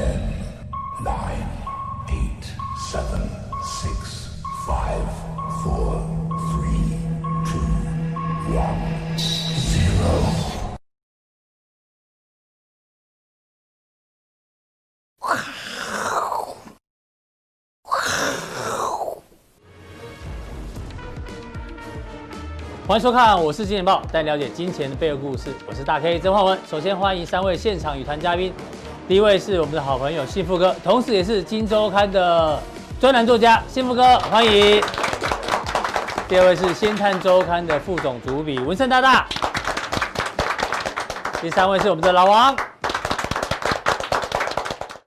Ten, nine, eight, seven, six, five, four, three, two, one, zero. 欢迎收看，我是金钱豹，带你了解金钱的背后故事。我是大 K 曾焕文。首先欢迎三位现场与谈嘉宾，第一位是我们的好朋友幸福哥，同时也是《金周刊》的专栏作家，幸福哥，欢迎。第二位是《先看周刊》的副总主笔文胜大大。第三位是我们的老王。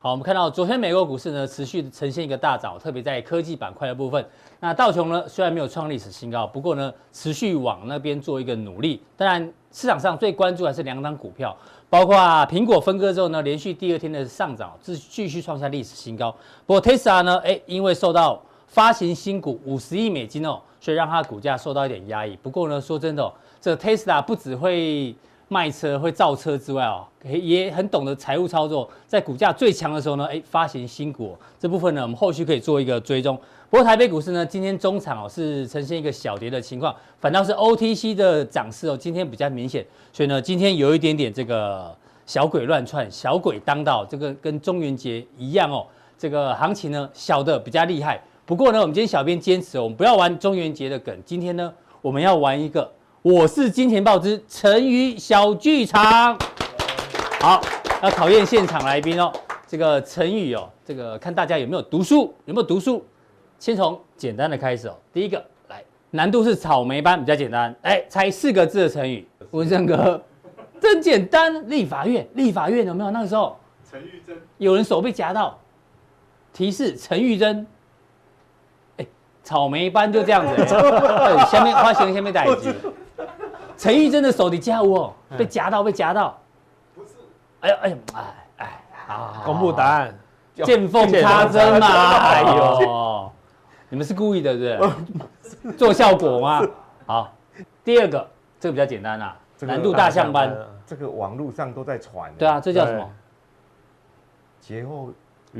好，我们看到昨天美国股市呢持续呈现一个大涨，特别在科技板块的部分。那道琼呢虽然没有创历史新高，不过呢持续往那边做一个努力。当然市场上最关注还是两档股票，包括苹果分割之后呢连续第二天的上涨，继继续创下历史新高。不过 Tesla 呢，哎，因为受到发行新股五十亿美金哦，所以让它股价受到一点压抑。不过呢，说真的哦，这 Tesla 不只会卖车会造车之外哦，也很懂得财务操作，在股价最强的时候呢，哎，发行新股这部分呢，我们后续可以做一个追踪。不过台北股市呢，今天中场哦是呈现一个小跌的情况，反倒是 OTC 的涨势哦，今天比较明显，所以呢，今天有一点点这个小鬼乱窜，小鬼当道，这个跟中元节一样哦，这个行情呢小的比较厉害。不过呢，我们今天小编坚持，我们不要玩中元节的梗，今天呢，我们要玩一个。我是金钱豹之成语小剧场，好，要考验现场来宾哦。这个成语哦，这个看大家有没有读书，有没有读书。先从简单的开始哦。第一个来，难度是草莓班，比较简单。哎，猜四个字的成语。文胜哥，真简单。立法院，立法院有没有？那个时候，陈玉珍，有人手被夹到。提示：陈玉珍。哎，草莓班就这样子。下面花型，下面带子。陈玉珍的手你加五哦，被夹到，被夹到，不是，哎呦哎呦，哎哎，好，公布答案，见缝插针嘛，哎呦，你们是故意的，是不是？做效果吗？好，第二个，这个比较简单啦，难度大象班，这个网络上都在传，对啊，这叫什么？劫后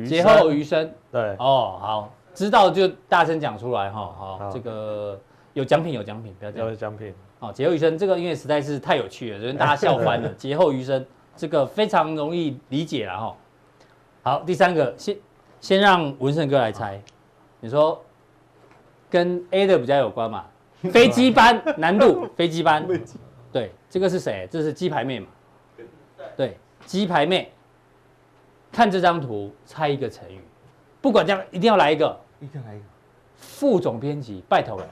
劫后余生，对，哦，好，知道就大声讲出来哈，好，这个有奖品，有奖品，不要这样，有奖品。哦，劫后余生这个因为实在是太有趣了，所以大家笑翻了。劫后余生这个非常容易理解了哈。好，第三个先先让文胜哥来猜，你说跟 A 的比较有关嘛？飞机班难度，飞机班，对，这个是谁？这是鸡排妹嘛？对，鸡排妹。看这张图，猜一个成语，不管这样，一定要来一个，一定要来一个。副总编辑，拜托了。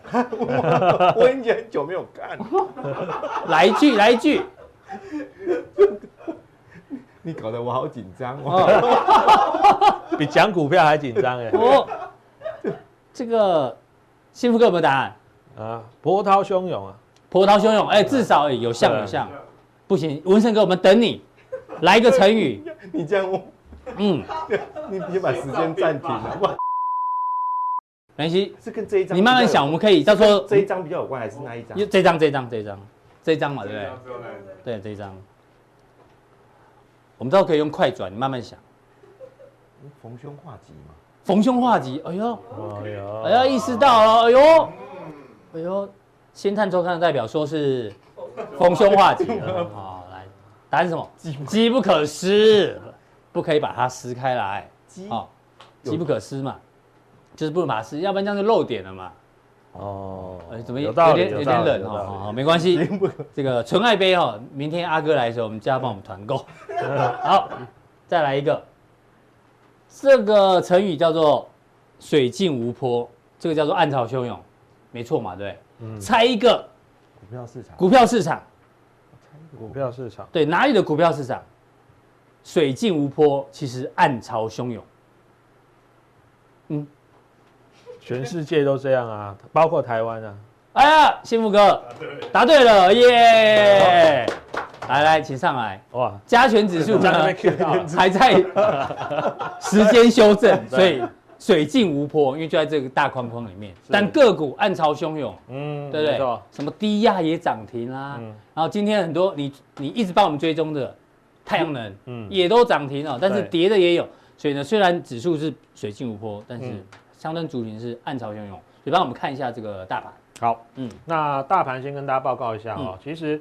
我已经很久没有看。来一句，来一句。你搞得我好紧张哦，比讲股票还紧张哎。哦，这个幸福哥有没有答案？啊，波涛汹涌啊，波涛汹涌。哎，至少有像有像。不行，文胜哥，我们等你，来一个成语。你这样，嗯，你你把时间暂停了。没关系，是跟这一张。你慢慢想，我们可以到时候这一张比较有关，还是那一张？这张，这张，这张，这张嘛，对不对？对，这张。我们到时候可以用快转，你慢慢想。逢凶化吉嘛。逢凶化吉，哎呦，哎呦，哎呀，意识到了，哎呦，哎呦，先探周刊的代表说是逢凶化吉。好，来，答案是什么？机不可失，不可以把它撕开来。机，机不可失嘛。就是不能马斯，要不然这样就漏点了嘛。哦，怎么有点有点冷哦？没关系，这个纯爱杯哦，明天阿哥来的时候，我们叫他帮我们团购。好，再来一个，这个成语叫做水尽无波，这个叫做暗潮汹涌，没错嘛？对，猜一个股票市场，股票市场，股票市场，对，哪里的股票市场？水尽无波，其实暗潮汹涌。嗯。全世界都这样啊，包括台湾啊！哎呀，幸福哥答对了耶！来来，请上来哇！加权指数呢还在 时间修正，所以水尽无波，因为就在这个大框框里面。但个股暗潮汹涌，嗯，对不对？什么低压也涨停啦，然后今天很多你你一直帮我们追踪的太阳能，嗯，也都涨停了，但是跌的也有。所以呢，虽然指数是水尽无波，但是相当族群是暗潮汹涌。所以帮我们看一下这个大盘。好，嗯，那大盘先跟大家报告一下哦，其实。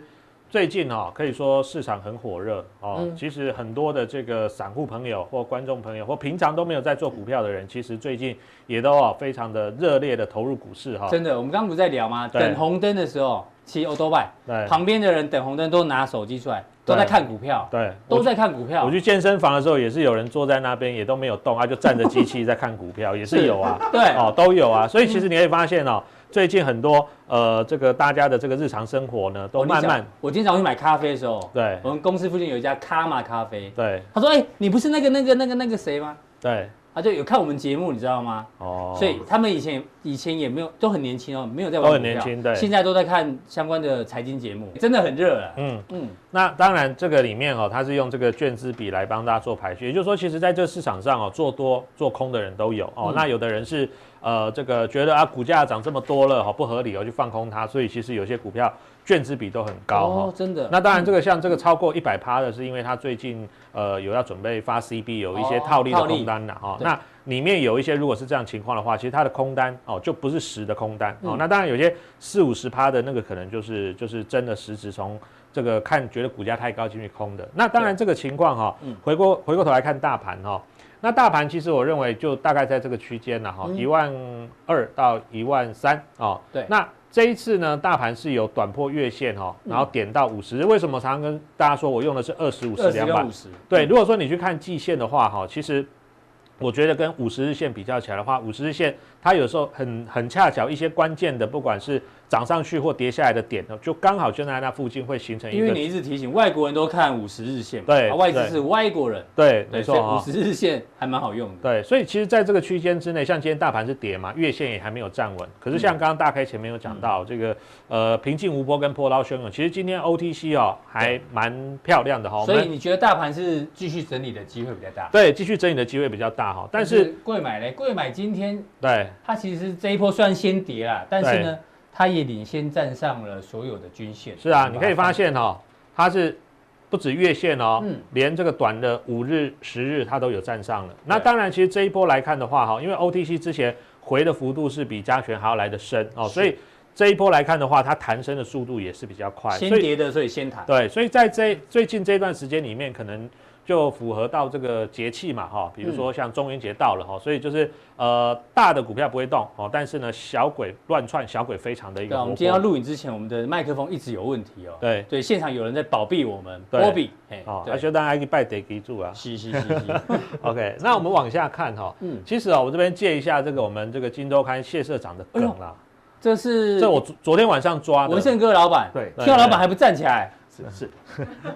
最近哦，可以说市场很火热哦。嗯、其实很多的这个散户朋友或观众朋友或平常都没有在做股票的人，其实最近也都哦非常的热烈的投入股市哈。真的，我们刚刚不是在聊吗？等红灯的时候骑欧多拜，对，旁边的人等红灯都拿手机出来，都在看股票，对，都在看股票我。去健身房的时候，也是有人坐在那边，也都没有动，他就站着机器在看股票，也是有啊。对，哦，都有啊。所以其实你可以发现哦。最近很多呃，这个大家的这个日常生活呢，都慢慢。我经常去买咖啡的时候，对，我们公司附近有一家卡玛咖啡，对，他说，哎，你不是那个那个那个那个谁吗？对。他就有看我们节目，你知道吗？哦，所以他们以前以前也没有都很年轻哦，没有在玩都很年轻，对，现在都在看相关的财经节目，真的很热了。嗯嗯，那当然这个里面哦，他是用这个卷资比来帮大家做排序，也就是说，其实在这市场上哦，做多做空的人都有哦。嗯、那有的人是呃这个觉得啊股价涨这么多了，好不合理哦，就放空它，所以其实有些股票。券资比都很高哦，真的。那当然，这个像这个超过一百趴的，是因为它最近呃有要准备发 CB，有一些套利的空单了哈。那里面有一些如果是这样情况的话，其实它的空单哦就不是实的空单哦。那当然有些四五十趴的那个可能就是就是真的实质从这个看觉得股价太高进去空的。那当然这个情况哈，回过回过头来看大盘哈，那大盘其实我认为就大概在这个区间了哈，一万二到一万三哦。对，那。这一次呢，大盘是有短破月线哈，然后点到五十日。为什么常常跟大家说我用的是二十五十两百？对，如果说你去看季线的话哈，其实我觉得跟五十日线比较起来的话，五十日线它有时候很很恰巧一些关键的，不管是。涨上去或跌下来的点呢，就刚好就在那附近会形成一个。因为你一直提醒外国人都看五十日线，对，外资是外国人，对，没错，五十日线还蛮好用的。对，所以其实在这个区间之内，像今天大盘是跌嘛，月线也还没有站稳。可是像刚刚大 K 前面有讲到这个呃平静无波跟波涛汹涌，其实今天 OTC 哦还蛮漂亮的哈。所以你觉得大盘是继续整理的机会比较大？对，继续整理的机会比较大哈。但是贵买呢？贵买今天对它其实这一波虽然先跌啦，但是呢。它也领先站上了所有的均线。是啊，你可以发现哈、哦，它是不止月线哦，嗯，连这个短的五日、十日它都有站上了。那当然，其实这一波来看的话哈，因为 OTC 之前回的幅度是比加权还要来得深哦，所以这一波来看的话，它弹升的速度也是比较快。先跌的，所以先弹。对，所以在这最近这段时间里面，可能。就符合到这个节气嘛，哈，比如说像中元节到了哈，所以就是呃大的股票不会动哦，但是呢小鬼乱窜，小鬼非常的一个。对，我们今天要录影之前，我们的麦克风一直有问题哦。对对，现场有人在保庇我们，波比，哦，阿修大家可以拜得记住啊。是是是是。OK，那我们往下看哈，嗯，其实啊，我这边借一下这个我们这个金周刊谢社长的梗啦，这是这我昨天晚上抓的。文胜哥老板，对，听到老板还不站起来，是是，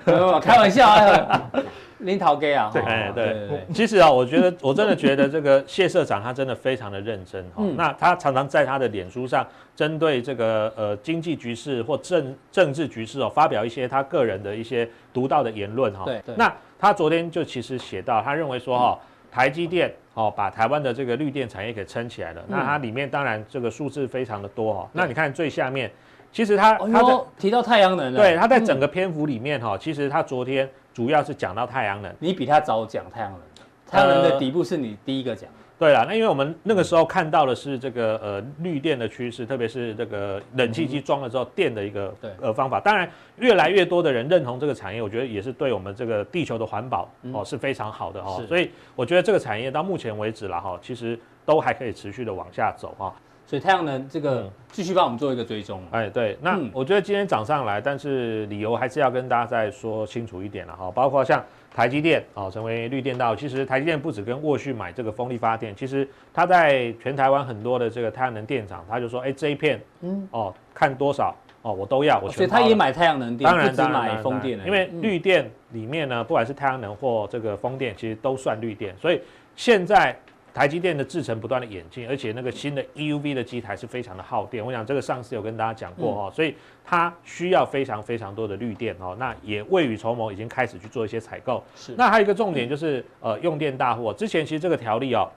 开玩笑啊。林桃哥啊，对，哎，对，其实啊，我觉得 我真的觉得这个谢社长他真的非常的认真哈。那他常常在他的脸书上，针对这个呃经济局势或政政治局势哦，发表一些他个人的一些独到的言论哈。对，那他昨天就其实写到，他认为说哈，台积电哦，把台湾的这个绿电产业给撑起来了。那它里面当然这个数字非常的多哈。那你看最下面，其实他他在提到太阳能了，对，他在整个篇幅里面哈，其实他昨天。主要是讲到太阳能，你比他早讲太阳能，太阳能的底部是你第一个讲。对了，那因为我们那个时候看到的是这个呃绿电的趋势，特别是这个冷气机装了之后电的一个呃方法。当然，越来越多的人认同这个产业，我觉得也是对我们这个地球的环保哦是非常好的哦。所以我觉得这个产业到目前为止了哈，其实都还可以持续的往下走哈。所以太阳能这个继续帮我们做一个追踪。哎，对，那我觉得今天涨上来，但是理由还是要跟大家再说清楚一点了哈。包括像台积电哦，成为绿电道，其实台积电不止跟沃旭买这个风力发电，其实他在全台湾很多的这个太阳能电厂，他就说，哎，这一片，嗯，哦，看多少哦，我都要，我全。所以他也买太阳能电，当然当然买风电，因为绿电里面呢，不管是太阳能或这个风电，其实都算绿电，所以现在。台积电的制程不断的演进，而且那个新的 EUV 的机台是非常的耗电。我想这个上次有跟大家讲过哦，所以它需要非常非常多的绿电哦。那也未雨绸缪，已经开始去做一些采购。是。那还有一个重点就是呃用电大户，之前其实这个条例哦，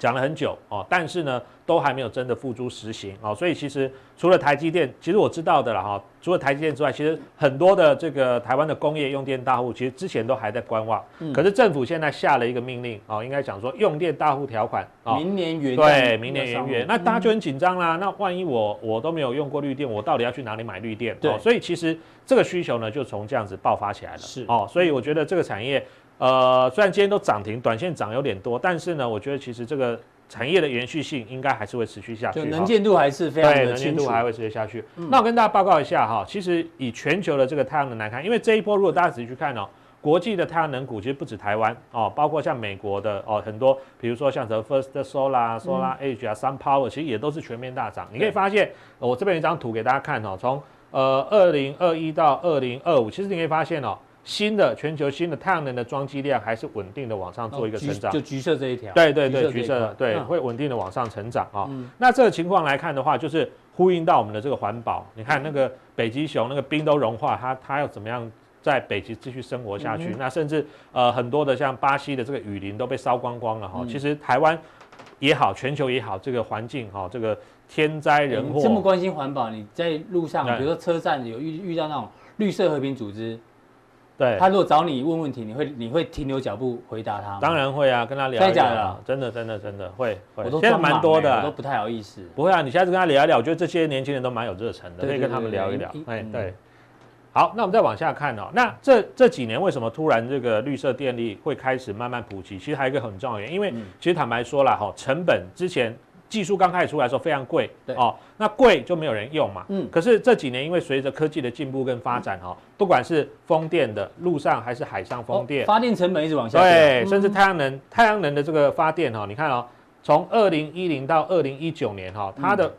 讲了很久哦，但是呢，都还没有真的付诸实行哦。所以其实除了台积电，其实我知道的了哈，除了台积电之外，其实很多的这个台湾的工业用电大户，其实之前都还在观望。嗯、可是政府现在下了一个命令哦，应该讲说用电大户条款，哦、明年元对，明年元月，那大家就很紧张啦。嗯、那万一我我都没有用过绿电，我到底要去哪里买绿电？对、哦，所以其实这个需求呢，就从这样子爆发起来了。是哦，所以我觉得这个产业。呃，虽然今天都涨停，短线涨有点多，但是呢，我觉得其实这个产业的延续性应该还是会持续下去，能见度还是非常的能见度还会持续下去。嗯、那我跟大家报告一下哈，其实以全球的这个太阳能来看，因为这一波如果大家仔细去看哦，国际的太阳能股其实不止台湾哦，包括像美国的哦很多，比如说像什么 First Solar、Solar Edge 啊、Sun Power，其实也都是全面大涨。你可以发现，我这边有一张图给大家看哦，从呃二零二一到二零二五，其实你可以发现哦。新的全球新的太阳能的装机量还是稳定的往上做一个成长，就橘色这一条，对对对，橘色的对，会稳定的往上成长啊。那这个情况来看的话，就是呼应到我们的这个环保。你看那个北极熊，那个冰都融化，它它要怎么样在北极继续生活下去？那甚至呃很多的像巴西的这个雨林都被烧光光了哈。其实台湾也好，全球也好，这个环境哈，这个天灾人祸，这么关心环保，你在路上，比如说车站有遇遇到那种绿色和平组织。对，他如果找你问问题，你会你会停留脚步回答他？当然会啊，跟他聊。真的假的？真的真的真的会会。我都现在蛮多的，我都不太好意思。不会啊，你下次跟他聊一聊，我觉得这些年轻人都蛮有热忱的，可以跟他们聊一聊。哎，对。好，那我们再往下看哦。那这这几年为什么突然这个绿色电力会开始慢慢普及？其实还有一个很重要原因，因为其实坦白说了哈，成本之前。技术刚开始出来的时候非常贵，对哦，那贵就没有人用嘛。嗯，可是这几年因为随着科技的进步跟发展哈，不管是风电的陆上还是海上风电，发电成本一直往下。对，甚至太阳能，太阳能的这个发电哈，你看哦，从二零一零到二零一九年哈，它的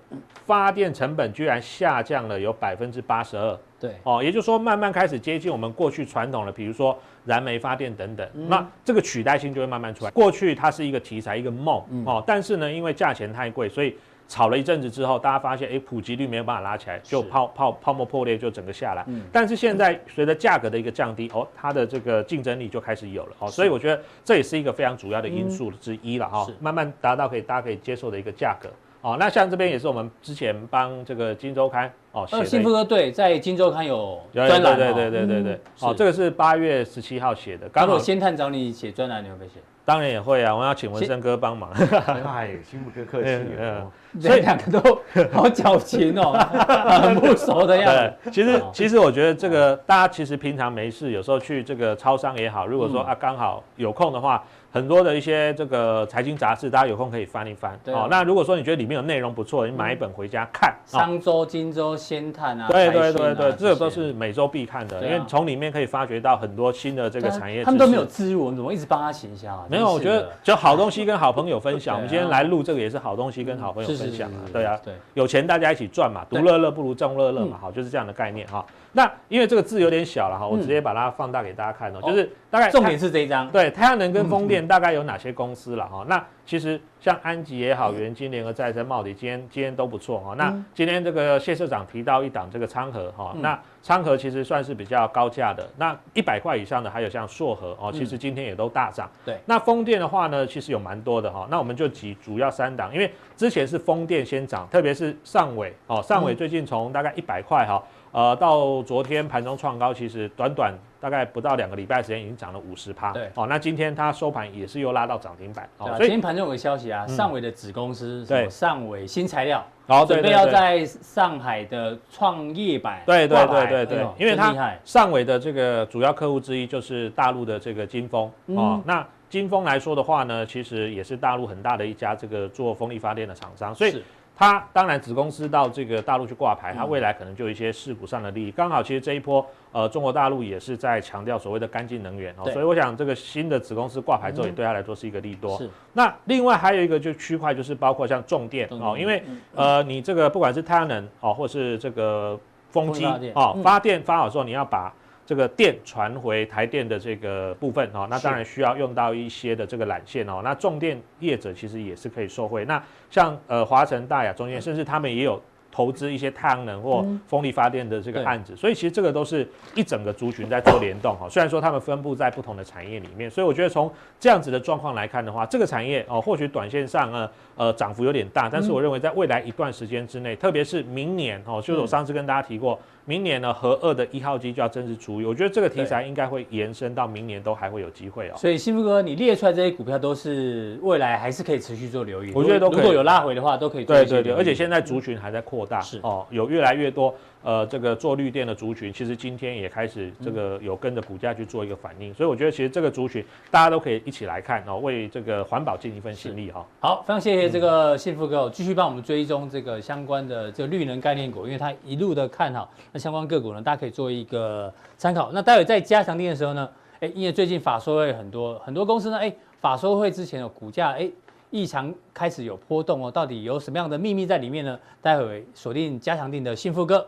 发电成本居然下降了有百分之八十二。对，哦，也就是说慢慢开始接近我们过去传统的，比如说。燃煤发电等等，嗯、那这个取代性就会慢慢出来。过去它是一个题材，一个梦、嗯、哦，但是呢，因为价钱太贵，所以炒了一阵子之后，大家发现，哎，普及率没有办法拉起来，就泡泡泡沫破裂，就整个下来。嗯、但是现在随着价格的一个降低，哦，它的这个竞争力就开始有了。哦，所以我觉得这也是一个非常主要的因素之一了哈。嗯、慢慢达到可以大家可以接受的一个价格。哦，那像这边也是我们之前帮这个金周刊哦写的。幸福哥对，在金周刊有专栏。对对对对对对。哦，这个是八月十七号写的。刚好先探找你写专栏，你会不会写？当然也会啊，我要请文生哥帮忙。哎，幸福哥客气。嗯，所以两个都 好矫情哦，很不熟的样子。对，其实其实我觉得这个大家其实平常没事，有时候去这个超商也好，如果说啊刚好有空的话。很多的一些这个财经杂志，大家有空可以翻一翻。对、哦，那如果说你觉得里面有内容不错，你买一本回家看。商周、金周、先探啊，对对对对，这个都是每周必看的，啊、因为从里面可以发掘到很多新的这个产业。他们都没有置入，我们怎么一直帮他行销啊？没有，我觉得就好东西跟好朋友分享。我们今天来录这个也是好东西跟好朋友分享啊，对啊，对，有钱大家一起赚嘛，独乐乐不如众乐乐嘛，好，就是这样的概念哈。那因为这个字有点小了哈，我直接把它放大给大家看哦，就是大概重点是这一张，对，太阳能跟风电大概有哪些公司了哈？那其实像安吉也好，元金、联合再生、茂迪，今天今天都不错哈。那今天这个谢社长提到一档这个昌河哈，那昌河其实算是比较高价的，那一百块以上的还有像硕禾哦，其实今天也都大涨。对，那风电的话呢，其实有蛮多的哈。那我们就举主要三档，因为之前是风电先涨，特别是上尾哦，上尾最近从大概一百块哈。呃，到昨天盘中创高，其实短短大概不到两个礼拜时间，已经涨了五十趴。对，哦，那今天它收盘也是又拉到涨停板。哦，所以今天盘中有个消息啊，上伟的子公司，对，上伟新材料，好，准备要在上海的创业板。对对对对对，因为它上伟的这个主要客户之一就是大陆的这个金锋哦。那金锋来说的话呢，其实也是大陆很大的一家这个做风力发电的厂商，所以。它当然子公司到这个大陆去挂牌，它未来可能就有一些市股上的利益。刚好其实这一波，呃，中国大陆也是在强调所谓的干净能源哦，所以我想这个新的子公司挂牌之后，也对它来说是一个利多。是。那另外还有一个就区块，就是包括像重电哦，因为呃，你这个不管是太阳能哦，或是这个风机哦，发电发好之后，你要把。这个电传回台电的这个部分哦，那当然需要用到一些的这个缆线哦。那重电业者其实也是可以受惠。那像呃华晨、大亚、中间，甚至他们也有投资一些太阳能或风力发电的这个案子，所以其实这个都是一整个族群在做联动哈。虽然说他们分布在不同的产业里面，所以我觉得从这样子的状况来看的话，这个产业哦，或许短线上呢，呃，涨幅有点大，但是我认为在未来一段时间之内，特别是明年哦，就是我上次跟大家提过。明年呢，核二的一号机就要正式出，我觉得这个题材应该会延伸到明年都还会有机会哦。所以幸福哥，你列出来这些股票都是未来还是可以持续做留意。我觉得都，如果有拉回的话，都可以做。对对对，而且现在族群还在扩大，是哦，有越来越多。呃，这个做绿电的族群，其实今天也开始这个有跟着股价去做一个反应，嗯、所以我觉得其实这个族群大家都可以一起来看哦，为这个环保尽一份心力哈。好，非常谢谢这个幸福哥，继续帮我们追踪这个相关的这个绿能概念股，因为它一路的看好，那相关个股呢，大家可以做一个参考。那待会在加强錠的时候呢，哎，因为最近法说会很多很多公司呢，哎，法说会之前的股价哎异常开始有波动哦，到底有什么样的秘密在里面呢？待会锁定加强定的幸福哥。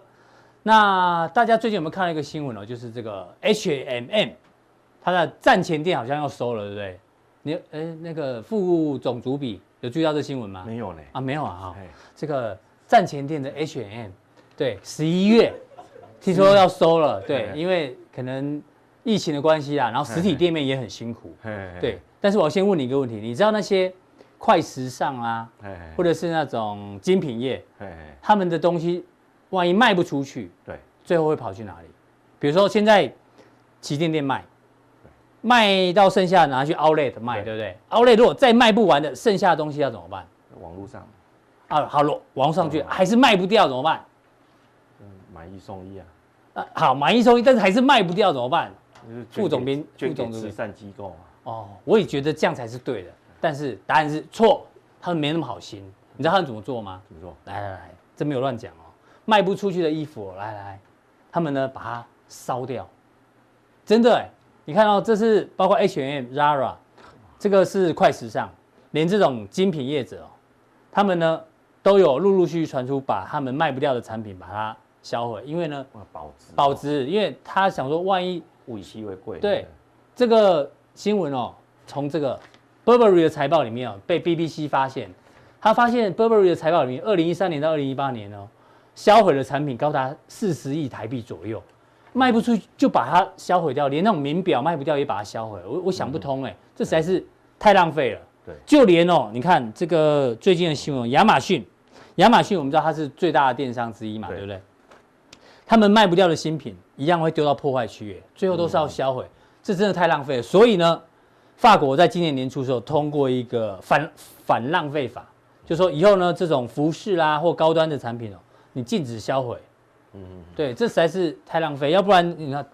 那大家最近有没有看到一个新闻哦？就是这个 H M M，它的站前店好像要收了，对不对？你哎，那个副总主笔有注意到这新闻吗？没有呢。啊，没有啊哈。这个站前店的 H&M，对，十一月听说要收了，对，因为可能疫情的关系啊，然后实体店面也很辛苦，对。但是我先问你一个问题，你知道那些快时尚啊，或者是那种精品业，他们的东西？万一卖不出去，对，最后会跑去哪里？比如说现在旗舰店卖，卖到剩下拿去 Outlet 卖，对不对？Outlet 如果再卖不完的，剩下的东西要怎么办？网络上啊，好了，网上去还是卖不掉怎么办？嗯，买一送一啊。啊，好，买一送一，但是还是卖不掉怎么办？副总编，副总慈善机构啊。哦，我也觉得这样才是对的，但是答案是错，他们没那么好心。你知道他们怎么做吗？怎么做？来来来，这没有乱讲哦。卖不出去的衣服，来来，他们呢把它烧掉，真的哎，你看到这是包括 H&M、Zara，这个是快时尚，连这种精品业者哦，他们呢都有陆陆续续传出把他们卖不掉的产品把它销毁，因为呢保值保值，因为他想说万一物以稀为贵，对，这个新闻哦，从这个 Burberry 的财报里面哦被 BBC 发现，他发现 Burberry 的财报里面，二零一三年到二零一八年哦。销毁的产品高达四十亿台币左右，卖不出去就把它销毁掉，连那种名表卖不掉也把它销毁。我我想不通哎、欸，这实在是太浪费了。对，就连哦，你看这个最近的新闻，亚马逊，亚马逊我们知道它是最大的电商之一嘛，对不对？他们卖不掉的新品一样会丢到破坏区，最后都是要销毁，这真的太浪费了。所以呢，法国在今年年初的时候通过一个反反浪费法，就说以后呢，这种服饰啦或高端的产品哦。你禁止销毁，嗯，对，这实在是太浪费。要不然你看，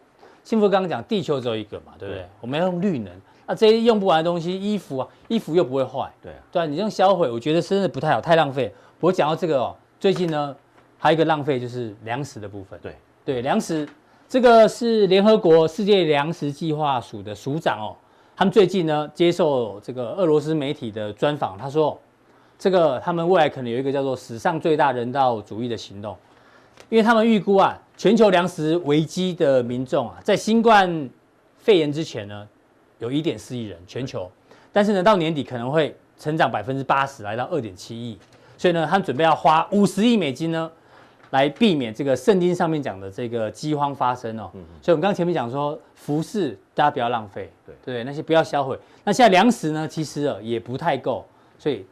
幸福刚刚讲，地球只有一个嘛，对不对？对，我们要用绿能，那这些用不完的东西，衣服啊，衣服又不会坏，对啊，对啊，你用销毁，我觉得真的不太好，太浪费。我讲到这个哦，最近呢，还有一个浪费就是粮食的部分，对对，粮食这个是联合国世界粮食计划署的署长哦，他们最近呢接受这个俄罗斯媒体的专访，他说。这个他们未来可能有一个叫做史上最大人道主义的行动，因为他们预估啊，全球粮食危机的民众啊，在新冠肺炎之前呢，有一点四亿人全球，但是呢，到年底可能会成长百分之八十，来到二点七亿，所以呢，他们准备要花五十亿美金呢，来避免这个圣经上面讲的这个饥荒发生哦。所以我们刚刚前面讲说，服饰大家不要浪费，对对，那些不要销毁。那现在粮食呢，其实啊也不太够，所以。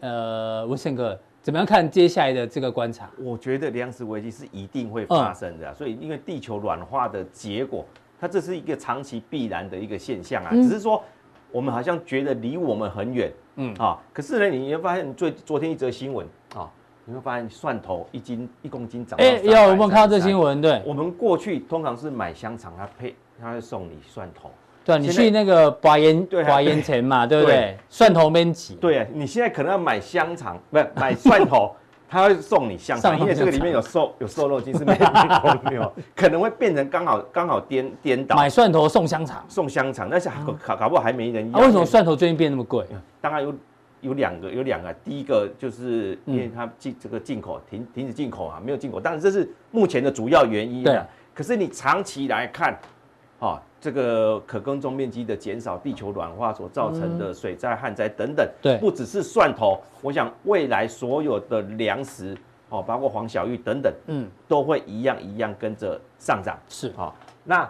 呃，文胜哥怎么样看接下来的这个观察？我觉得粮食危机是一定会发生的，嗯、所以因为地球软化的结果，它这是一个长期必然的一个现象啊。嗯、只是说我们好像觉得离我们很远，嗯啊，可是呢，你会发现最昨天一则新闻啊，你会发现蒜头一斤一公斤涨。哎，有我们看到这新闻，对，我们过去通常是买香肠，他配他会送你蒜头。对，你去那个华严华烟城嘛，对不对？蒜头焖鸡。对啊，你现在可能要买香肠，不是买蒜头，他会送你香肠，因为这个里面有瘦有瘦肉精，是没有没有，可能会变成刚好刚好颠颠倒。买蒜头送香肠，送香肠，但是搞搞不好还没人要。为什么蒜头最近变那么贵？当然有有两个有两个，第一个就是因为它进这个进口停停止进口啊，没有进口，但是这是目前的主要原因。对，可是你长期来看，啊。这个可耕种面积的减少，地球暖化所造成的水灾、旱灾等等，对，不只是蒜头。我想未来所有的粮食，哦，包括黄小玉等等，嗯，都会一样一样跟着上涨。是，好，那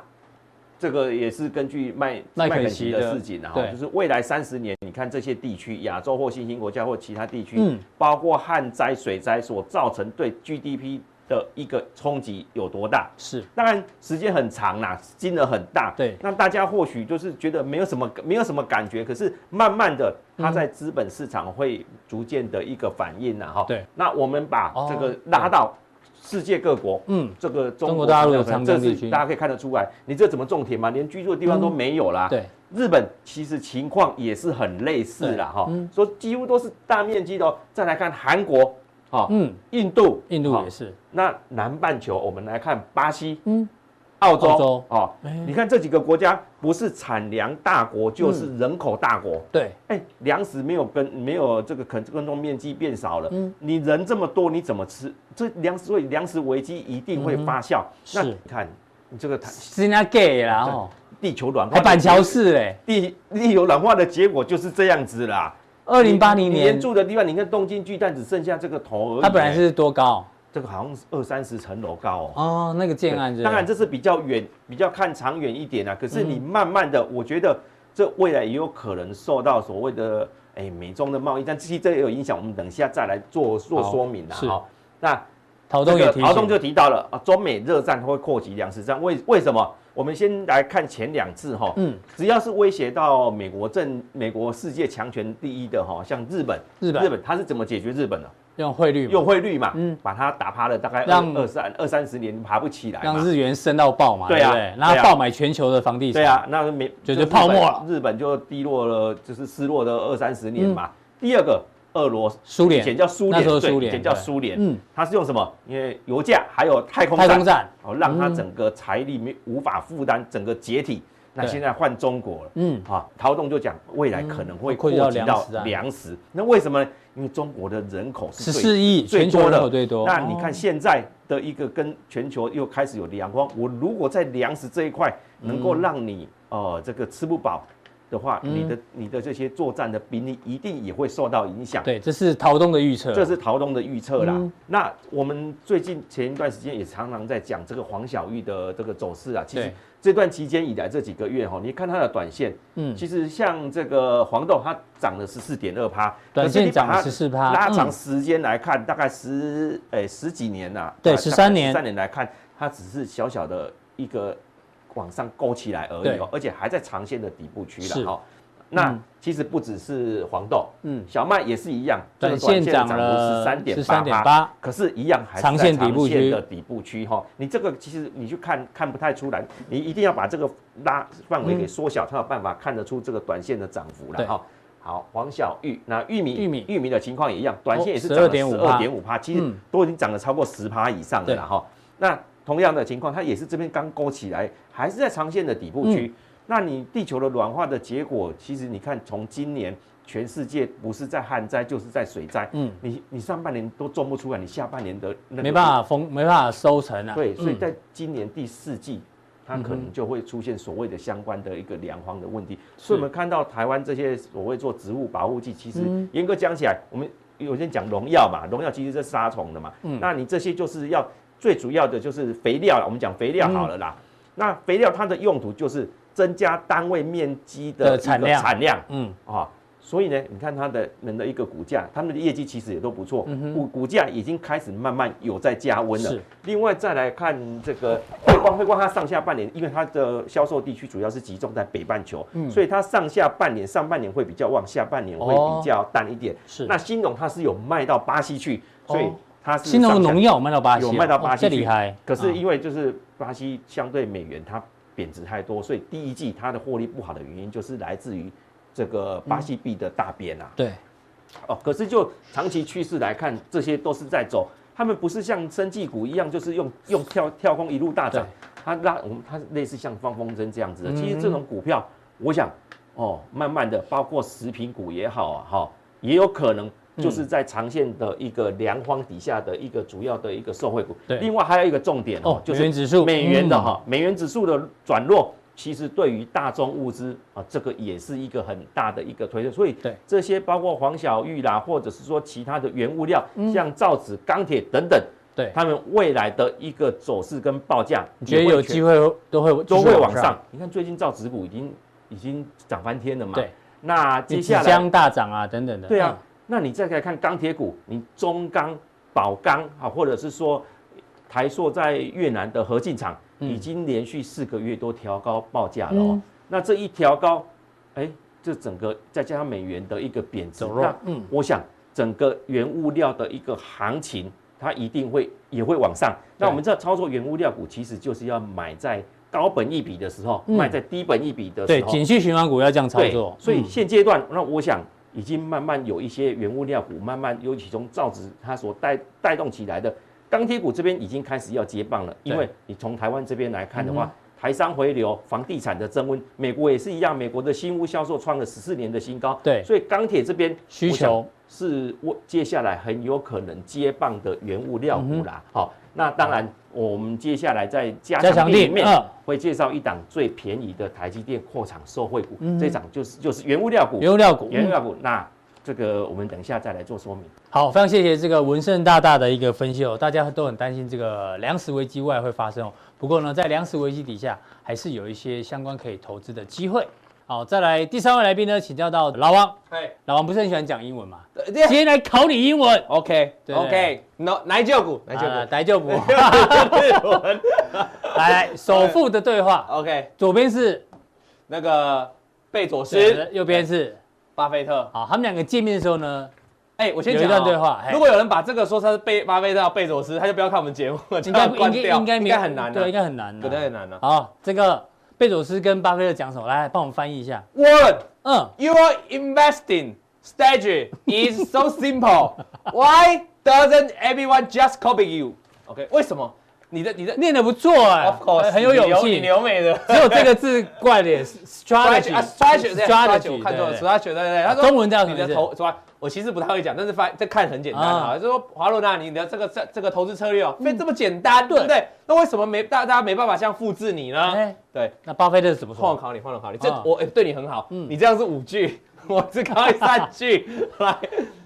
这个也是根据麦麦肯锡的事情，然后就是未来三十年，你看这些地区，亚洲或新兴国家或其他地区，嗯，包括旱灾、水灾所造成对 GDP。的一个冲击有多大？是，当然时间很长啦，金额很大。对，那大家或许就是觉得没有什么，没有什么感觉。可是慢慢的，它在资本市场会逐渐的一个反应呐，哈。对，那我们把这个拉到世界各国，嗯，这个中国大陆有长江地区，大家可以看得出来，你这怎么种田嘛？连居住的地方都没有啦。对，日本其实情况也是很类似啦，哈，说几乎都是大面积的哦。再来看韩国。好，嗯，印度，印度也是。那南半球，我们来看巴西，嗯，澳洲，哦，你看这几个国家，不是产粮大国，就是人口大国。对，哎，粮食没有跟没有这个可耕种面积变少了，嗯，你人这么多，你怎么吃？这粮食，所以粮食危机一定会发酵。那你看，你这个是那 gay 啦，哦，地球暖化，板桥市哎，地 地球暖化的结果就是这样子啦。二零八零年住的地方，你看东京巨蛋只剩下这个头而已。它本来是多高？这个好像是二三十层楼高哦。哦，那个建案是。当然这是比较远，比较看长远一点啊。可是你慢慢的，我觉得这未来也有可能受到所谓的哎美中的贸易战，其实这也有影响。我们等一下再来做做说明啊。好，那陶东也提陶东就提到了啊，中美热战会扩及粮食战，为为什么？我们先来看前两次哈，嗯，只要是威胁到美国政、美国世界强权第一的哈，像日本，日本，日本，它是怎么解决日本的？用汇率，用汇率嘛，嗯，把它打趴了，大概让二三二三十年爬不起来，让日元升到爆嘛，对啊，然后爆买全球的房地产，对啊，那美就是泡沫了，日本就低落了，就是失落的二三十年嘛。第二个。俄罗苏联，以前叫苏联，对，以前叫苏联。嗯，它是用什么？因为油价还有太空战，哦，让它整个财力没无法负担，整个解体。那现在换中国了，嗯，好，陶栋就讲未来可能会扩及到粮食。那为什么？因为中国的人口是十四亿，全球人口最多。那你看现在的一个跟全球又开始有粮荒，我如果在粮食这一块能够让你呃这个吃不饱。的话，你的你的这些作战的兵力一定也会受到影响。对，这是陶东的预测。这是陶东的预测啦。嗯、那我们最近前一段时间也常常在讲这个黄小玉的这个走势啊。其实这段期间以来这几个月哈，你看它的短线，嗯，其实像这个黄豆它涨了十四点二趴，短线涨了十四趴。拉长时间来看，大概十诶十几年呐，对，十三年，十三年来看，它只是小小的一个。往上勾起来而已哦，而且还在长线的底部区了哈。那其实不只是黄豆，嗯，小麦也是一样，短线涨了十三点十三点八，可是，一样还是在长线的底部区哈。你这个其实你去看看不太出来，你一定要把这个拉范围给缩小，才有办法看得出这个短线的涨幅了哈。好，黄小玉，那玉米，玉米，玉米的情况也一样，短线也是涨了十二点五趴，其实都已经涨了超过十趴以上的了哈。那同样的情况，它也是这边刚勾起来，还是在长线的底部区。嗯、那你地球的软化的结果，其实你看，从今年全世界不是在旱灾，就是在水灾。嗯，你你上半年都种不出来，你下半年的那个没办法丰，没办法收成啊。对，所以在今年第四季，它可能就会出现所谓的相关的一个粮荒的问题。嗯、所以我们看到台湾这些所谓做植物保护剂，其实严格讲起来，我们有些讲农药嘛，农药其实是杀虫的嘛。嗯，那你这些就是要。最主要的就是肥料了，我们讲肥料好了啦。嗯、那肥料它的用途就是增加单位面积的产量，产量，嗯。啊，所以呢，你看它的人的一个股价，他们的业绩其实也都不错，股股价已经开始慢慢有在加温了。是。另外再来看这个汇光，汇光它上下半年，因为它的销售地区主要是集中在北半球，嗯、所以它上下半年上半年会比较旺，下半年会比较淡一点。是、哦，那兴农它是有卖到巴西去，所以。它是新农农药卖到巴西，有卖到巴西去，厉害。可是因为就是巴西相对美元它贬值太多，所以第一季它的获利不好的原因就是来自于这个巴西币的大贬啊。对，哦，可是就长期趋势来看，这些都是在走，他们不是像生技股一样，就是用用跳跳空一路大涨，它拉我们它类似像放风筝这样子的。其实这种股票，我想哦，慢慢的，包括食品股也好啊，哈，也有可能。就是在长线的一个粮荒底下的一个主要的一个受惠股。对，另外还有一个重点哦，就是美元的哈，美元指数的转弱，其实对于大宗物资啊，这个也是一个很大的一个推动。所以对这些包括黄小玉啦，或者是说其他的原物料，像造纸、钢铁等等，对，他们未来的一个走势跟报价，你觉得有机会都会都会往上。你看最近造纸股已经已经涨翻天了嘛？对。那接下来将大涨啊，等等的。对啊，那你再来看钢铁股，你中钢、宝钢啊，或者是说台塑在越南的合进厂。已经连续四个月都调高报价了哦。嗯、那这一调高，哎，这整个再加上美元的一个贬值，那嗯，我想整个原物料的一个行情，它一定会也会往上。那我们这操作原物料股，其实就是要买在高本一笔的时候，卖在低本一笔的时候。对，景气循环股要这样操作。所以现阶段，那我想已经慢慢有一些原物料股，慢慢尤其从造纸它所带带动起来的。钢铁股这边已经开始要接棒了，因为你从台湾这边来看的话，台商回流、房地产的增温，美国也是一样，美国的新屋销售创了十四年的新高。对，所以钢铁这边需求是我接下来很有可能接棒的原物料股啦。好，那当然我们接下来在加强店里面会介绍一档最便宜的台积电扩厂受惠股，这档就是就是原物料股，原物料股，原物料股。那这个我们等一下再来做说明。好，非常谢谢这个文胜大大的一个分析哦。大家都很担心这个粮食危机未来会发生哦。不过呢，在粮食危机底下，还是有一些相关可以投资的机会。好，再来第三位来宾呢，请教到老王。哎，老王不是很喜欢讲英文吗？今天来考你英文。OK，OK，No，奶舅股，奶舅股，奶舅股。来，首富的对话。OK，左边是那个贝佐斯，右边是巴菲特。好，他们两个见面的时候呢？哎，我先讲一段对话。如果有人把这个说他是贝巴菲特、贝佐斯，他就不要看我们节目了，应该。应该应该很难，对，应该很难，可能很难的。好，这个贝佐斯跟巴菲特讲什么？来，帮我们翻译一下。Warren，嗯，Your investing strategy is so simple. Why doesn't everyone just copy you? OK，为什么？你的你的念的不错哎 course，很有勇气，牛美的，只有这个字怪点，strategy，strategy，strategy，看错了，strategy，对对对，他说中文这样你的投，我其实不太会讲，但是发这看很简单啊，就说华伦呐，你的这个这这个投资策略哦，非这么简单，对。不对？那为什么没大大家没办法像复制你呢？对，那巴菲特是怎么说？换我考你，换我考你，这我哎对你很好，你这样是五句，我只考你三句，来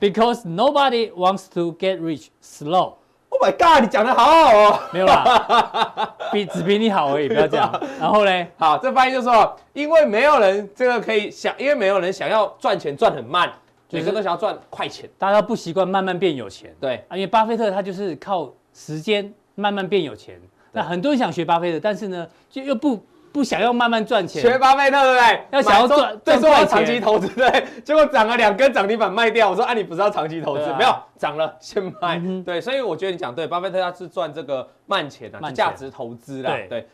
，Because nobody wants to get rich slow。Oh my god！你讲的好好哦，没有啦，比只比你好而已，不要这样。然后呢？好，这翻译就是说，因为没有人这个可以想，因为没有人想要赚钱赚很慢，每个人都想要赚快钱，大家不习惯慢慢变有钱。对啊，因为巴菲特他就是靠时间慢慢变有钱。那很多人想学巴菲特，但是呢，就又不。不想要慢慢赚钱，学巴菲特对不对？要想要赚，对，说要长期投资对。结果涨了两根涨停板卖掉，我说啊，你不是要长期投资？没有涨了先卖。对，所以我觉得你讲对，巴菲特他是赚这个慢钱的，价值投资啦。对，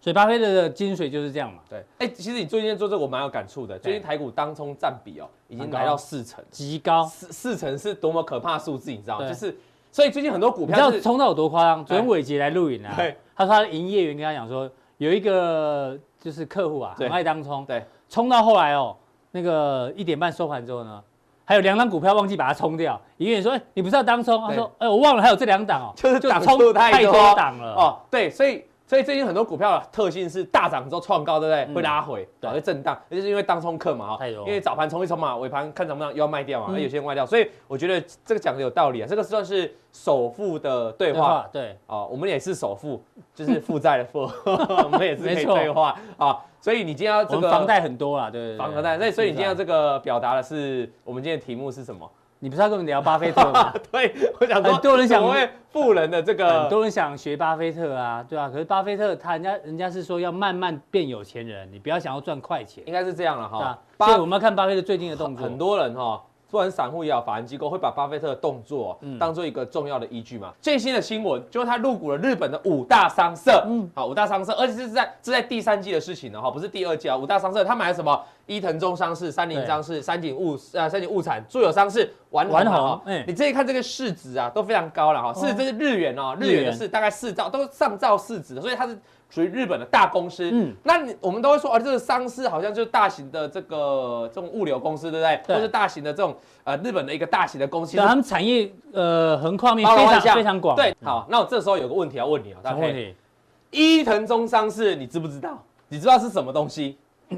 所以巴菲特的精髓就是这样嘛。对，哎，其实你最近做这个我蛮有感触的。最近台股当冲占比哦，已经来到四成，极高。四四成是多么可怕数字，你知道吗？就是，所以最近很多股票，你知道冲到有多夸张？昨天伟杰来录影啊，他说他的营业员跟他讲说，有一个。就是客户啊，很爱当冲，对，冲到后来哦，那个一点半收盘之后呢，还有两张股票忘记把它冲掉。营业员说：“哎，你不是要当冲？”他说：“哎，我忘了还有这两档哦，就是打冲太多档了哦。”对，所以所以最近很多股票的特性是大涨之后创高，对不对？会拉回，对，会震荡，就是因为当冲客嘛，哈，因为早盘冲一冲嘛，尾盘看怎么样又要卖掉嘛，而有些人卖掉，所以我觉得这个讲的有道理啊，这个算是首富的对话，对，哦，我们也是首富。就是负债的负，我们也是可以对话啊。所以你今天要这个房贷很多啦，对对，房贷。所以所以你今天要这个表达的是，我们今天的题目是什么？你不是要跟我们聊巴菲特吗？对，我想说很多人想问富人的这个，很多人想学巴菲特啊，对啊。可是巴菲特他人家人家是说要慢慢变有钱人，你不要想要赚快钱，应该是这样了哈。所以我们要看巴菲特最近的动作，很多人哈。不管散户也好，法人机构会把巴菲特的动作当做一个重要的依据嘛？最新的新闻就是他入股了日本的五大商社，嗯，好，五大商社，而且是在是在第三季的事情了哈，不是第二季啊。五大商社他买了什么？伊藤忠商事、三菱商事、三井物呃三井物产、住友商事、完完好。哎，你这一看这个市值啊，都非常高了哈，是这是日元哦，日元的是大概四兆，都上兆市值，所以它是。属于日本的大公司，嗯，那我们都会说，哦，这个商事好像就是大型的这个这种物流公司，对不对？对，或是大型的这种呃日本的一个大型的公司，他们产业呃横跨面非常非常广。对，好，那我这时候有个问题要问你啊，大家可以，伊藤忠商事你知不知道？你知道是什么东西？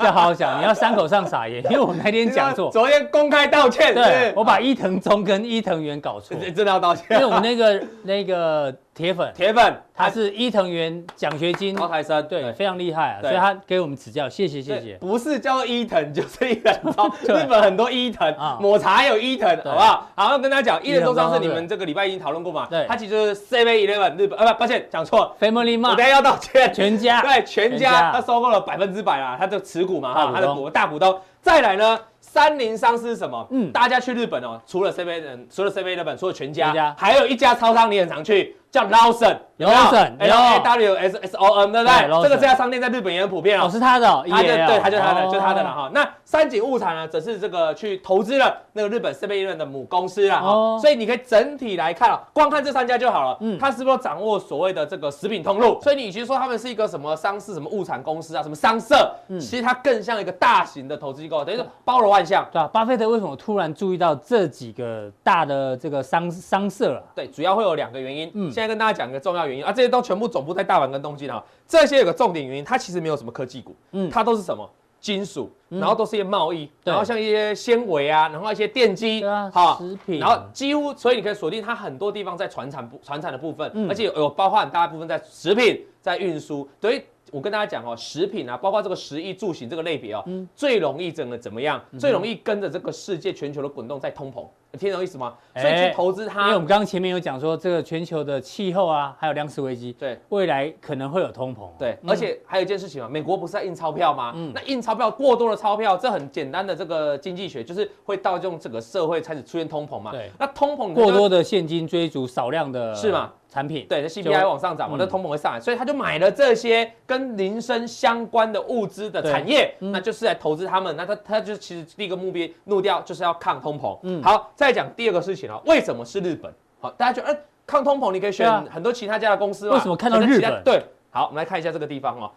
要好好讲，你要三口上撒盐，因为我那天讲错，昨天公开道歉，对，我把伊藤忠跟伊藤园搞错，真的要道歉，因为我们那个那个。铁粉，铁粉，他是伊藤园奖学金。高材生，对，非常厉害啊，所以他给我们指教，谢谢谢谢。不是叫伊藤，就是伊藤忠，日本很多伊藤，抹茶有伊藤，好不好？好，跟大家讲，伊藤忠商是你们这个礼拜已经讨论过嘛？对，他其实就是 Seven Eleven 日本，呃，不，抱歉，讲错，Family Mart，我等下要道歉，全家，对，全家，他收购了百分之百啊，他的持股嘛，哈，他的股大股东。再来呢，三菱商事是什么？嗯，大家去日本哦，除了 Seven，除了 Seven Eleven，除了全家，还有一家超商你很常去。叫 Lawson，有 Lawson，L A W S S O N，对不对？这个这家商店在日本也很普遍哦。是他的，他的对，他就他的，就他的了哈。那三井物产呢，则是这个去投资了那个日本 Seven Eleven 的母公司啦。哦。所以你可以整体来看啊，光看这三家就好了。嗯。他是不是掌握所谓的这个食品通路？所以你与其说他们是一个什么商事、什么物产公司啊、什么商社，嗯，其实它更像一个大型的投资机构，等于说包罗万象。对啊。巴菲特为什么突然注意到这几个大的这个商商社了？对，主要会有两个原因。嗯。现在跟大家讲一个重要。原因啊，这些都全部总部在大阪跟东京哈。这些有个重点原因，它其实没有什么科技股，嗯，它都是什么金属，然后都是一些贸易，然后像一些纤维啊，然后一些电机，好，食品，然后几乎，所以你可以锁定它很多地方在传产部传产的部分，而且有有包括很大部分在食品，在运输，所以。我跟大家讲哦，食品啊，包括这个食衣住行这个类别哦，嗯、最容易整个怎么样？嗯、最容易跟着这个世界全球的滚动在通膨，听懂意思吗？欸、所以去投资它，因为我们刚刚前面有讲说，这个全球的气候啊，还有粮食危机，对，未来可能会有通膨，对，嗯、而且还有一件事情啊，美国不是在印钞票吗？嗯，那印钞票过多的钞票，这很简单的这个经济学，就是会导致整个社会开始出现通膨嘛。对，那通膨过多的现金追逐少量的，是吗？产品对，那 CPI 往上涨嘛，那通膨会上来，所以他就买了这些跟民生相关的物资的产业，那就是来投资他们。那他他就其实第一个目标目标就是要抗通膨。嗯，好，再讲第二个事情啊，为什么是日本？好，大家觉得，呃，抗通膨你可以选很多其他家的公司吗？为什么看到日本？对，好，我们来看一下这个地方哦。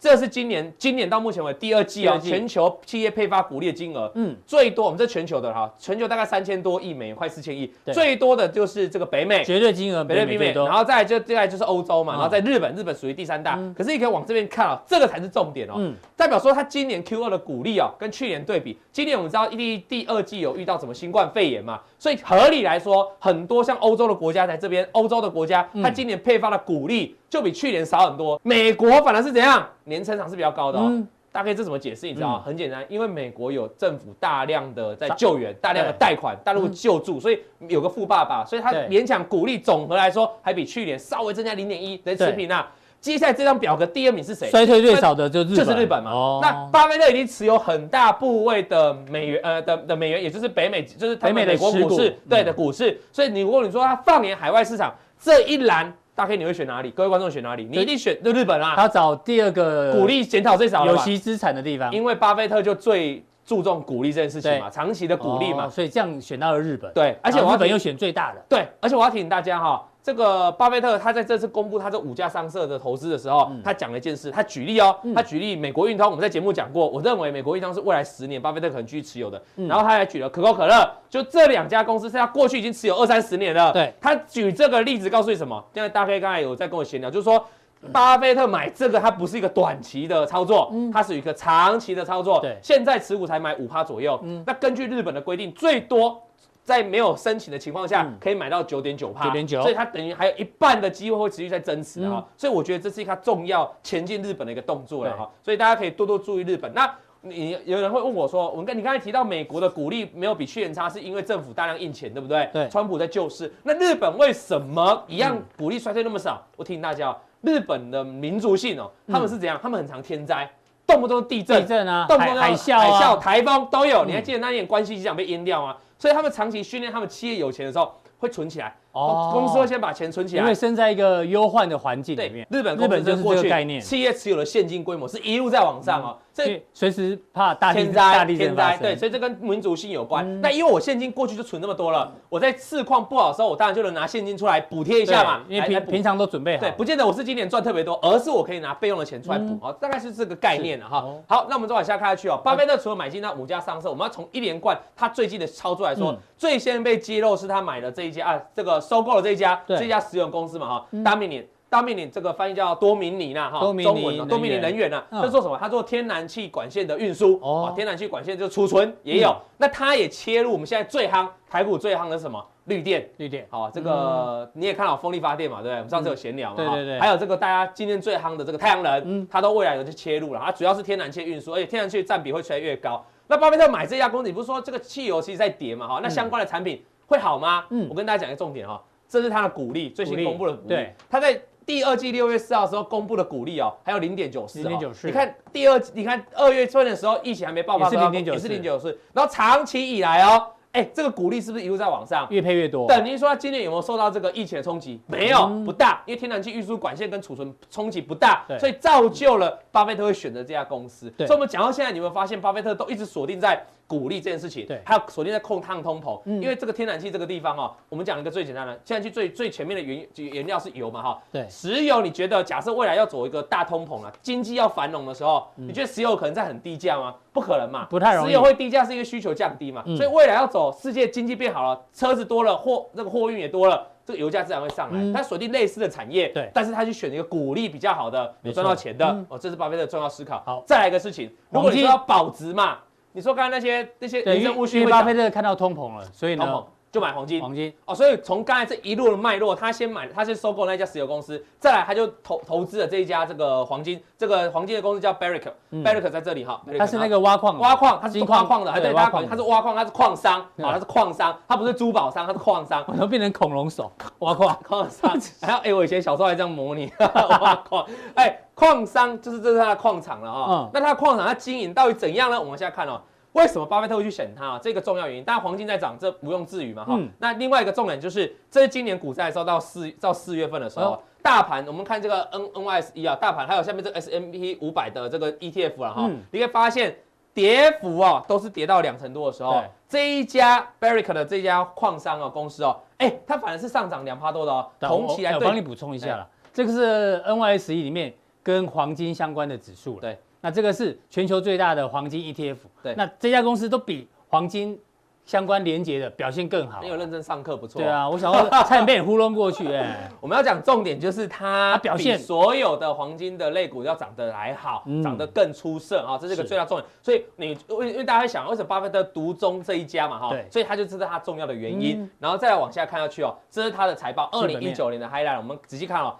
这是今年，今年到目前为止第二季啊，全球企业配发股利的金额，嗯，最多我们这全球的哈，全球大概三千多亿美元，快四千亿，最多的就是这个北美，绝对金额，北美然后再来就接下来就是欧洲嘛，然后在日本，日本属于第三大，可是你可以往这边看啊，这个才是重点哦，代表说它今年 Q 二的股利啊，跟去年对比，今年我们知道第第二季有遇到什么新冠肺炎嘛，所以合理来说，很多像欧洲的国家在这边，欧洲的国家，它今年配发的股利。就比去年少很多，美国反而是怎样？年成长是比较高的哦。嗯、大概这怎么解释？你知道吗？嗯、很简单，因为美国有政府大量的在救援，大量的贷款，大陆救助，所以有个富爸爸，所以他勉强鼓励总和来说还比去年稍微增加零点一，等于持平啊。接下来这张表格第二名是谁？衰退最少的就就是日本嘛。哦、那巴菲特已经持有很大部位的美元，呃的的美元，也就是北美，就是北美美国股市，对的股市。所以你如果你说他放眼海外市场这一栏。大 K，你会选哪里？各位观众选哪里？你一定选就日本啊！他找第二个鼓励检讨最少有息资产的地方，因为巴菲特就最注重鼓励这件事情嘛，长期的鼓励嘛，所以这样选到了日本。对，而且我日本又选最大的。对，而且我要提醒大家哈。这个巴菲特他在这次公布他这五家商社的投资的时候，他讲了一件事，他举例哦，他举例美国运通，我们在节目讲过，我认为美国运通是未来十年巴菲特可能继续持有的。然后他还举了可口可乐，就这两家公司是他过去已经持有二三十年了。对，他举这个例子告诉你什么？现在大飞刚才有在跟我闲聊，就是说巴菲特买这个，它不是一个短期的操作，它是一个长期的操作。对，现在持股才买五趴左右。那根据日本的规定，最多。在没有申请的情况下，可以买到九点九帕，九点九，所以它等于还有一半的机会会持续在增持啊，所以我觉得这是一个重要前进日本的一个动作了哈，所以大家可以多多注意日本。那你有人会问我说，我跟你刚才提到美国的股利没有比去年差，是因为政府大量印钱，对不对？对，川普在救市。那日本为什么一样股利衰退那么少？我提醒大家，日本的民族性哦，他们是怎样？他们很常天灾，动不动地震，地震啊，动不动海啸、海啸、台风都有。你还记得那年关西机场被淹掉吗？所以他们长期训练他们企业有钱的时候会存起来。哦，公司会先把钱存起来，因为身在一个忧患的环境里面。日本日本就是这个概念，企业持有的现金规模是一路在往上哦。这随时怕大天灾，天灾对，所以这跟民族性有关。那因为我现金过去就存那么多了，我在市况不好的时候，我当然就能拿现金出来补贴一下嘛。因为平平常都准备好，对，不见得我是今年赚特别多，而是我可以拿备用的钱出来补哦，大概是这个概念了哈。好，那我们再往下看下去哦。巴菲特除了买进那五家上市，我们要从一连贯他最近的操作来说，最先被揭露是他买的这一家啊，这个收购了这一家。这家石油公司嘛，哈，Dominion 大名鼎这个翻译叫多明尼呐，哈，中文多明尼能源呐，他做什么？他做天然气管线的运输，哦，天然气管线就储存也有，那他也切入我们现在最夯台股最夯的是什么？绿电，绿电，好，这个你也看到风力发电嘛，对不对？我们上次有闲聊嘛，对对对，还有这个大家今天最夯的这个太阳能，嗯，它都未来有去切入了，它主要是天然气运输，而且天然气占比会越来越高。那巴菲特买这家公司，你不是说这个汽油其实在跌嘛，哈，那相关的产品会好吗？嗯，我跟大家讲一个重点哈，这是它的股利，最新公布的股利，对，它在第二季六月四号的时候公布的股利哦，还有零点九四，零点九四，你看第二，你看二月份的时候疫情还没爆发，也是零点九四，也是零点九四，然后长期以来哦。哎，这个股利是不是一路在往上，越配越多？等于说，他今年有没有受到这个疫情的冲击？没有，不大，因为天然气运输管线跟储存冲击不大，所以造就了巴菲特会选择这家公司。所以，我们讲到现在，你有没有发现，巴菲特都一直锁定在股利这件事情？对，还有锁定在控抗通膨，因为这个天然气这个地方哦，我们讲一个最简单的，现在去最最前面的原原料是油嘛，哈，对，石油，你觉得假设未来要走一个大通膨啊，经济要繁荣的时候，你觉得石油可能在很低价吗？不可能嘛，不太容易。石油会低价是因为需求降低嘛，所以未来要走世界经济变好了，车子多了，货这个货运也多了，这个油价自然会上来。他锁定类似的产业，对，但是他去选一个鼓励比较好的，有赚到钱的哦，这是巴菲特重要思考。好，再来一个事情，如果你说要保值嘛，你说刚才那些那些，因为巴菲特看到通膨了，所以呢。就买黄金，黄金。哦，所以从刚才这一路的脉络，他先买，他先收购那家石油公司，再来他就投投资了这一家这个黄金，这个黄金的公司叫 Barrick，Barrick 在这里哈，他是那个挖矿，挖矿，他是挖矿的，对，挖矿，他是挖矿，他是矿商，啊，他是矿商，他不是珠宝商，他是矿商，我都变成恐龙手，挖矿，矿商，还有哎，我以前小时候还这样模拟 挖矿，哎，矿商就是这是他的矿场了啊，那他的矿场他经营到底怎样呢？我们现在看哦。为什么巴菲特会去选它啊？这个重要原因，当然黄金在涨，这毋庸置疑嘛哈。嗯、那另外一个重点就是，这是今年股灾的时候到四到四月份的时候，哦、大盘我们看这个 N N Y S E 啊，大盘还有下面这个 S M P 五百的这个 E T F 了哈，嗯、你可以发现跌幅啊都是跌到两成多的时候，对这一家 Barrick 的这家矿商啊公司哦，哎，它反而是上涨两趴多的哦。同期来，我帮你补充一下了，对这个是 N Y S E 里面跟黄金相关的指数对。那这个是全球最大的黄金 ETF，对，那这家公司都比黄金相关连接的表现更好。你有认真上课，不错。对啊，我想要 差点被你糊弄过去哎。我们要讲重点就是它表现所有的黄金的类股要涨得还好，涨得更出色啊，这是一个最大重点。所以你因为大家会想，为什么巴菲特独中这一家嘛哈？对，所以他就知道它重要的原因。然后再来往下看下去哦，这是它的财报，二零一九年的 highlight，我们仔细看哦。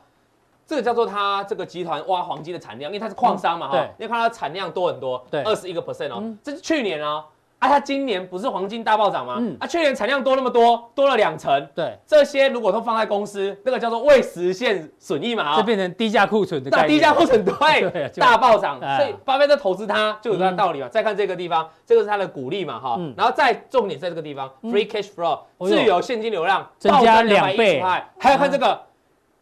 这个叫做它这个集团挖黄金的产量，因为它是矿商嘛哈，你看它的产量多很多，对，二十一个 percent 哦，这是去年哦，啊，它今年不是黄金大暴涨吗？嗯，啊，去年产量多那么多，多了两成，对，这些如果都放在公司，那个叫做未实现损益嘛，就变成低价库存的，那低价库存对，大暴涨，所以巴菲特投资它就有它的道理嘛。再看这个地方，这个是它的股利嘛哈，然后再重点在这个地方，free cash flow 自由现金流量增加两倍，还有看这个。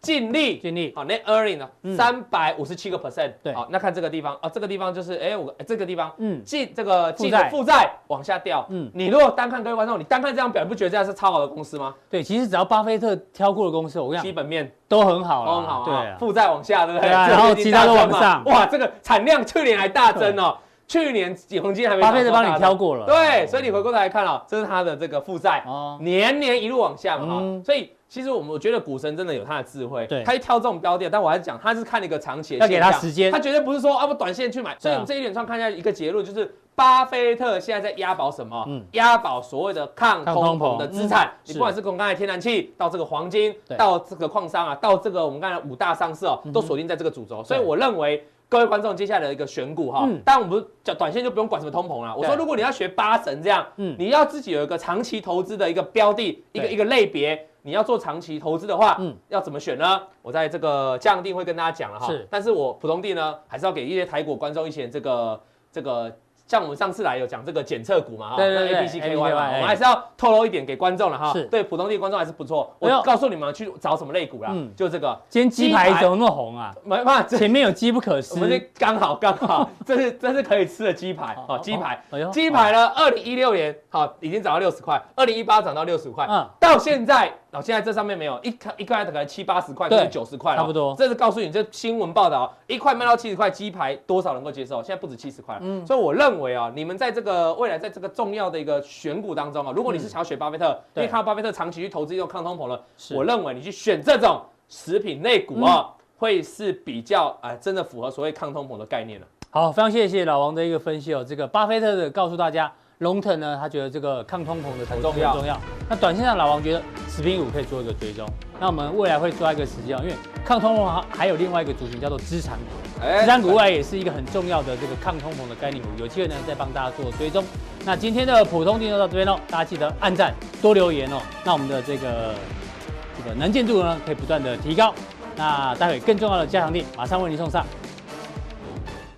净利，净利，好，net earning 呢，三百五十七个 percent，对，好，那看这个地方，啊，这个地方就是，哎，我这个地方，嗯，净这个净的负债往下掉，嗯，你如果单看各位观众，你单看这张表，你不觉得这样是超好的公司吗？对，其实只要巴菲特挑过的公司，我跟你讲，基本面都很好，都很好，对，负债往下，对不对？然后其他都往上，哇，这个产量去年还大增哦，去年黄金还没，巴菲特帮你挑过了，对，所以你回过头来看哦，这是他的这个负债，哦，年年一路往下嘛，哈，所以。其实我们我觉得股神真的有他的智慧，对，他一挑这种标的，但我还是讲他是看了一个长期的，要给他时间，他绝对不是说啊不短线去买。所以我们这一连串看一下一个结论，就是巴菲特现在在押宝什么？嗯，押宝所谓的抗通膨的资产。你不管是从刚才天然气到这个黄金，到这个矿商啊，到这个我们刚才五大上市哦，都锁定在这个主轴。所以我认为各位观众接下来的一个选股哈，当然我们讲短线就不用管什么通膨了。我说如果你要学八神这样，嗯，你要自己有一个长期投资的一个标的，一个一个类别。你要做长期投资的话，嗯，要怎么选呢？我在这个降定会跟大家讲了哈。是，但是我普通地呢，还是要给一些台股观众一些这个这个。像我们上次来有讲这个检测股嘛，哈，对对对，A B C K Y 嘛，我们还是要透露一点给观众了哈。是，对普通地观众还是不错。我告诉你们去找什么类股啦，嗯，就这个。今天鸡排怎么那么红啊？没办法，前面有机不可失。我们这刚好刚好，这是这是可以吃的鸡排哦，鸡排。鸡排呢？二零一六年好已经涨到六十块，二零一八涨到六十块，嗯，到现在哦，现在这上面没有一块一块可能七八十块，对，九十块了，差不多。这是告诉你，这新闻报道，一块卖到七十块，鸡排多少能够接受？现在不止七十块，嗯，所以我认为啊，你们在这个未来，在这个重要的一个选股当中啊，如果你是想要选巴菲特，因为看到巴菲特长期去投资用抗通膨了，我认为你去选这种食品类股啊，会是比较哎真的符合所谓抗通膨的概念了。好，非常谢谢老王的一个分析哦。这个巴菲特的告诉大家，long term 呢，他觉得这个抗通膨的很重要。重要。那短线上，老王觉得食品股可以做一个追踪。那我们未来会抓一个时间，因为抗通膨还还有另外一个族群叫做资产股，资产股未来也是一个很重要的这个抗通膨的概念股。有机会呢，再帮大家做追踪。那今天的普通錠就到这边喽，大家记得按赞多留言哦。那我们的这个这个能见度呢，可以不断的提高。那待会更重要的加强力马上为您送上。